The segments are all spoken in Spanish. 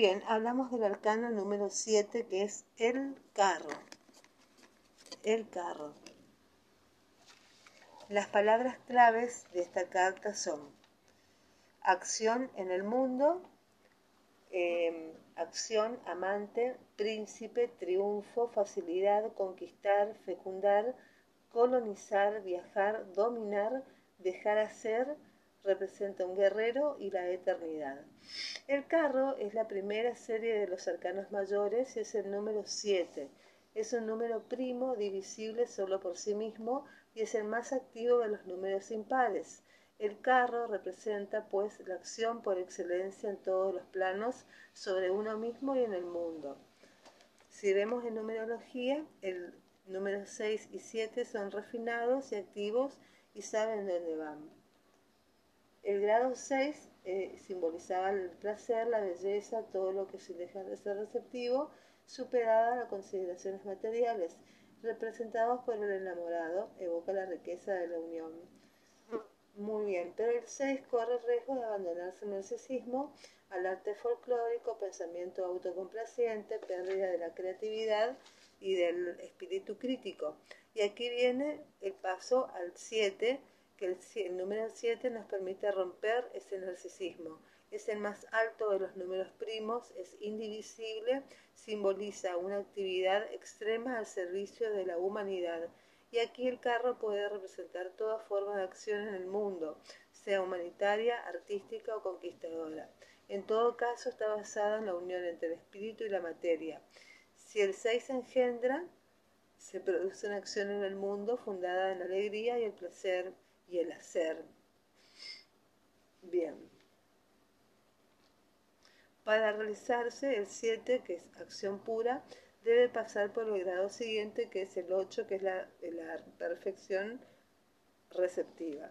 bien, hablamos del arcano número 7 que es el carro. El carro. Las palabras claves de esta carta son acción en el mundo, em, acción, amante, príncipe, triunfo, facilidad, conquistar, fecundar, colonizar, viajar, dominar, dejar hacer, representa un guerrero y la eternidad. El carro es la primera serie de los arcanos mayores y es el número 7. Es un número primo divisible solo por sí mismo y es el más activo de los números impares. El carro representa pues la acción por excelencia en todos los planos sobre uno mismo y en el mundo. Si vemos en numerología, el número 6 y 7 son refinados y activos y saben dónde van. El grado 6 eh, simbolizaba el placer, la belleza, todo lo que se deja de ser receptivo, superada las consideraciones materiales, representados por el enamorado, evoca la riqueza de la unión. Muy bien, pero el 6 corre el riesgo de abandonarse el narcisismo, al arte folclórico, pensamiento autocomplaciente, pérdida de la creatividad y del espíritu crítico. Y aquí viene el paso al 7, que el, número 7 nos permite romper ese narcisismo. Es el más alto de los números primos, es indivisible, simboliza una actividad extrema al servicio de la humanidad. Y aquí el carro puede representar toda forma de acción en el mundo, sea humanitaria, artística o conquistadora. En todo caso está basada en la unión entre el espíritu y la materia. Si el 6 engendra, se produce una acción en el mundo fundada en la alegría y el placer y el hacer. Bien. Para realizarse el 7, que es acción pura, debe pasar por el grado siguiente, que es el 8, que es la, la perfección receptiva.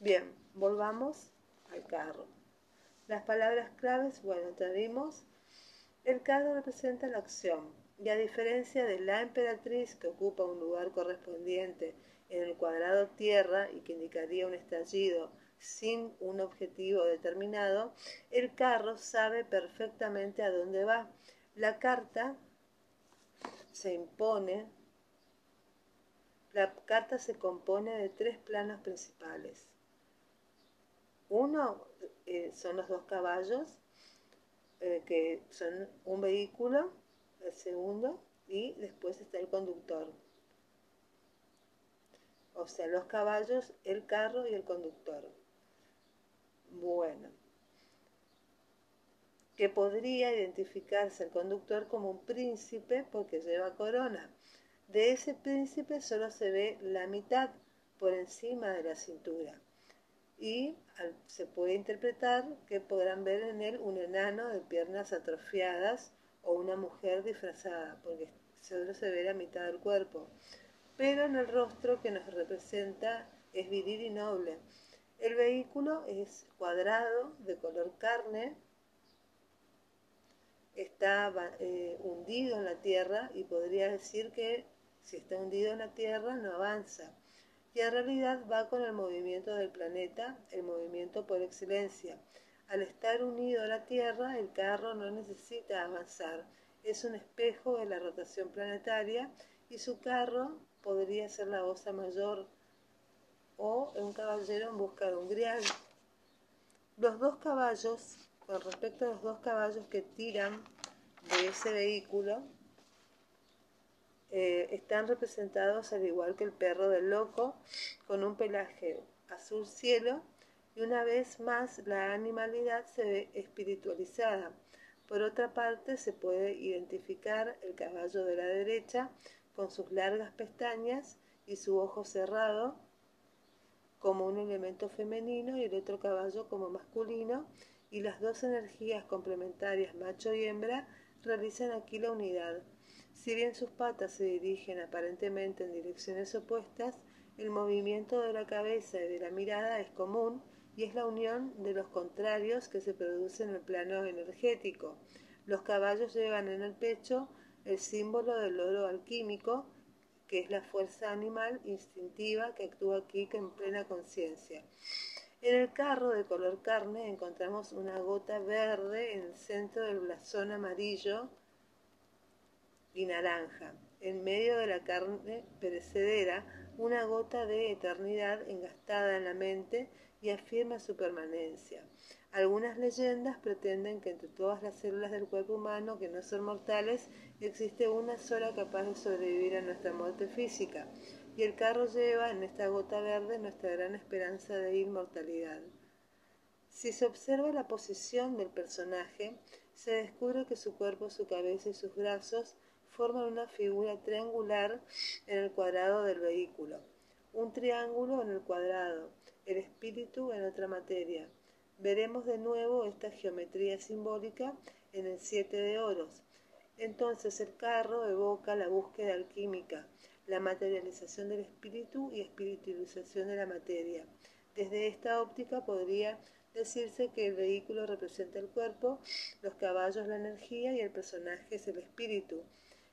Bien, volvamos al carro. Las palabras claves, bueno, tenemos, el carro representa la acción, y a diferencia de la emperatriz que ocupa un lugar correspondiente en el cuadrado tierra y que indicaría un estallido sin un objetivo determinado, el carro sabe perfectamente a dónde va. La carta se impone, la carta se compone de tres planos principales. Uno eh, son los dos caballos, eh, que son un vehículo, el segundo, y después está el conductor o sea, los caballos, el carro y el conductor. Bueno, que podría identificarse el conductor como un príncipe porque lleva corona. De ese príncipe solo se ve la mitad por encima de la cintura y se puede interpretar que podrán ver en él un enano de piernas atrofiadas o una mujer disfrazada porque solo se ve la mitad del cuerpo pero en el rostro que nos representa es viril y noble. El vehículo es cuadrado, de color carne, está eh, hundido en la tierra y podría decir que si está hundido en la tierra no avanza. Y en realidad va con el movimiento del planeta, el movimiento por excelencia. Al estar unido a la Tierra, el carro no necesita avanzar. Es un espejo de la rotación planetaria y su carro podría ser la osa mayor o un caballero en busca de un grial. Los dos caballos, con respecto a los dos caballos que tiran de ese vehículo, eh, están representados al igual que el perro del loco, con un pelaje azul cielo y una vez más la animalidad se ve espiritualizada. Por otra parte, se puede identificar el caballo de la derecha con sus largas pestañas y su ojo cerrado como un elemento femenino y el otro caballo como masculino, y las dos energías complementarias macho y hembra realizan aquí la unidad. Si bien sus patas se dirigen aparentemente en direcciones opuestas, el movimiento de la cabeza y de la mirada es común y es la unión de los contrarios que se produce en el plano energético. Los caballos llevan en el pecho el símbolo del oro alquímico, que es la fuerza animal instintiva que actúa aquí en plena conciencia. En el carro de color carne encontramos una gota verde en el centro del blasón amarillo y naranja. En medio de la carne perecedera, una gota de eternidad engastada en la mente y afirma su permanencia. Algunas leyendas pretenden que entre todas las células del cuerpo humano que no son mortales existe una sola capaz de sobrevivir a nuestra muerte física y el carro lleva en esta gota verde nuestra gran esperanza de inmortalidad. Si se observa la posición del personaje, se descubre que su cuerpo, su cabeza y sus brazos forman una figura triangular en el cuadrado del vehículo, un triángulo en el cuadrado, el espíritu en otra materia. Veremos de nuevo esta geometría simbólica en el siete de oros. Entonces el carro evoca la búsqueda alquímica, la materialización del espíritu y espiritualización de la materia. Desde esta óptica podría decirse que el vehículo representa el cuerpo, los caballos la energía y el personaje es el espíritu.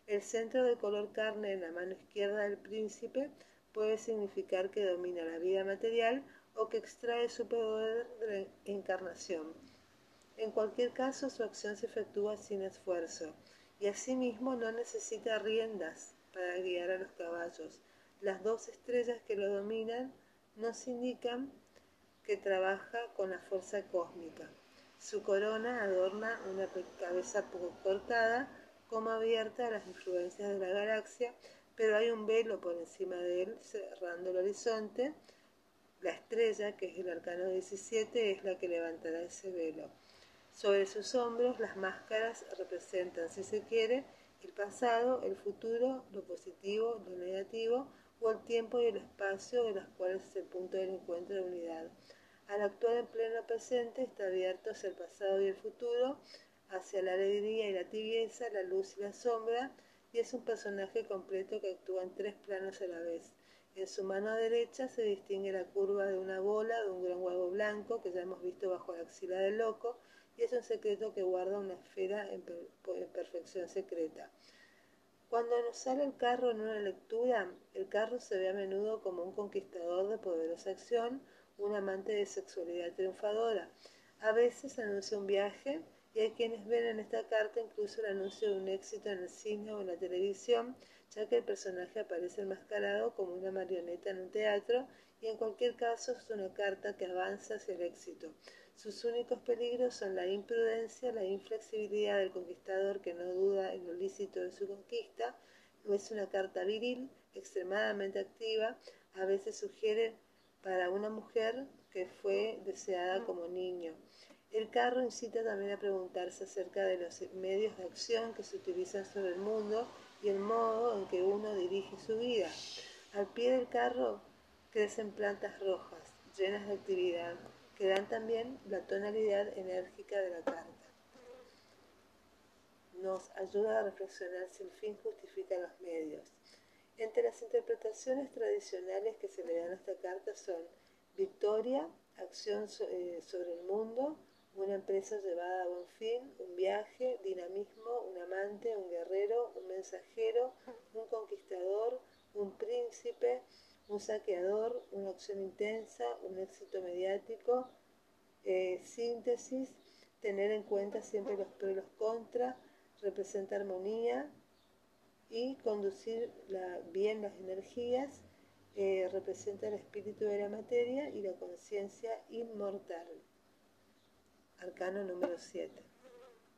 El centro de color carne en la mano izquierda del príncipe puede significar que domina la vida material o que extrae su poder de encarnación. En cualquier caso, su acción se efectúa sin esfuerzo y asimismo no necesita riendas, para guiar a los caballos. Las dos estrellas que lo dominan nos indican que trabaja con la fuerza cósmica. Su corona adorna una cabeza cortada, como abierta a las influencias de la galaxia, pero hay un velo por encima de él cerrando el horizonte. La estrella, que es el arcano 17, es la que levantará ese velo. Sobre sus hombros las máscaras representan, si se quiere, el pasado, el futuro, lo positivo, lo negativo o el tiempo y el espacio de los cuales es el punto del encuentro de unidad. Al actuar en pleno presente está abierto hacia el pasado y el futuro, hacia la alegría y la tibieza, la luz y la sombra, y es un personaje completo que actúa en tres planos a la vez. En su mano derecha se distingue la curva de una bola de un gran huevo blanco que ya hemos visto bajo la axila del loco, y es un secreto que guarda una esfera en, perfección secreta. Cuando nos sale el carro en una lectura, el carro se ve a menudo como un conquistador de poderosa acción, un amante de sexualidad triunfadora. A veces anuncia un viaje y hay quienes ven en esta carta incluso el anuncio de un éxito en el cine o en la televisión, ya que el personaje aparece enmascarado como una marioneta en un teatro y en cualquier caso es una carta que avanza hacia el éxito. Sus únicos peligros son la imprudencia, la inflexibilidad del conquistador que no duda en lo lícito de su conquista, es una carta viril, extremadamente activa, a veces sugiere para una mujer que fue deseada como niño. El carro incita también a preguntarse acerca de los medios de acción que se utilizan sobre el mundo y el modo en que uno dirige su vida. Al pie del carro crecen plantas rojas, llenas de actividad que dan también la tonalidad enérgica de la carta. Nos ayuda a reflexionar si el fin justifica los medios. Entre las interpretaciones tradicionales que se le dan a esta carta son victoria, acción eh, sobre el mundo, una empresa llevada a buen fin, un viaje, dinamismo, un amante, un guerrero, un mensajero, un conquistador, un príncipe, un saqueador, una acción intensa, un éxito mediático, eh, síntesis, tener en cuenta siempre los pros y los contras, representa armonía y conducir bien las energías, eh, representa el espíritu de la materia y la conciencia inmortal. Arcano número 7.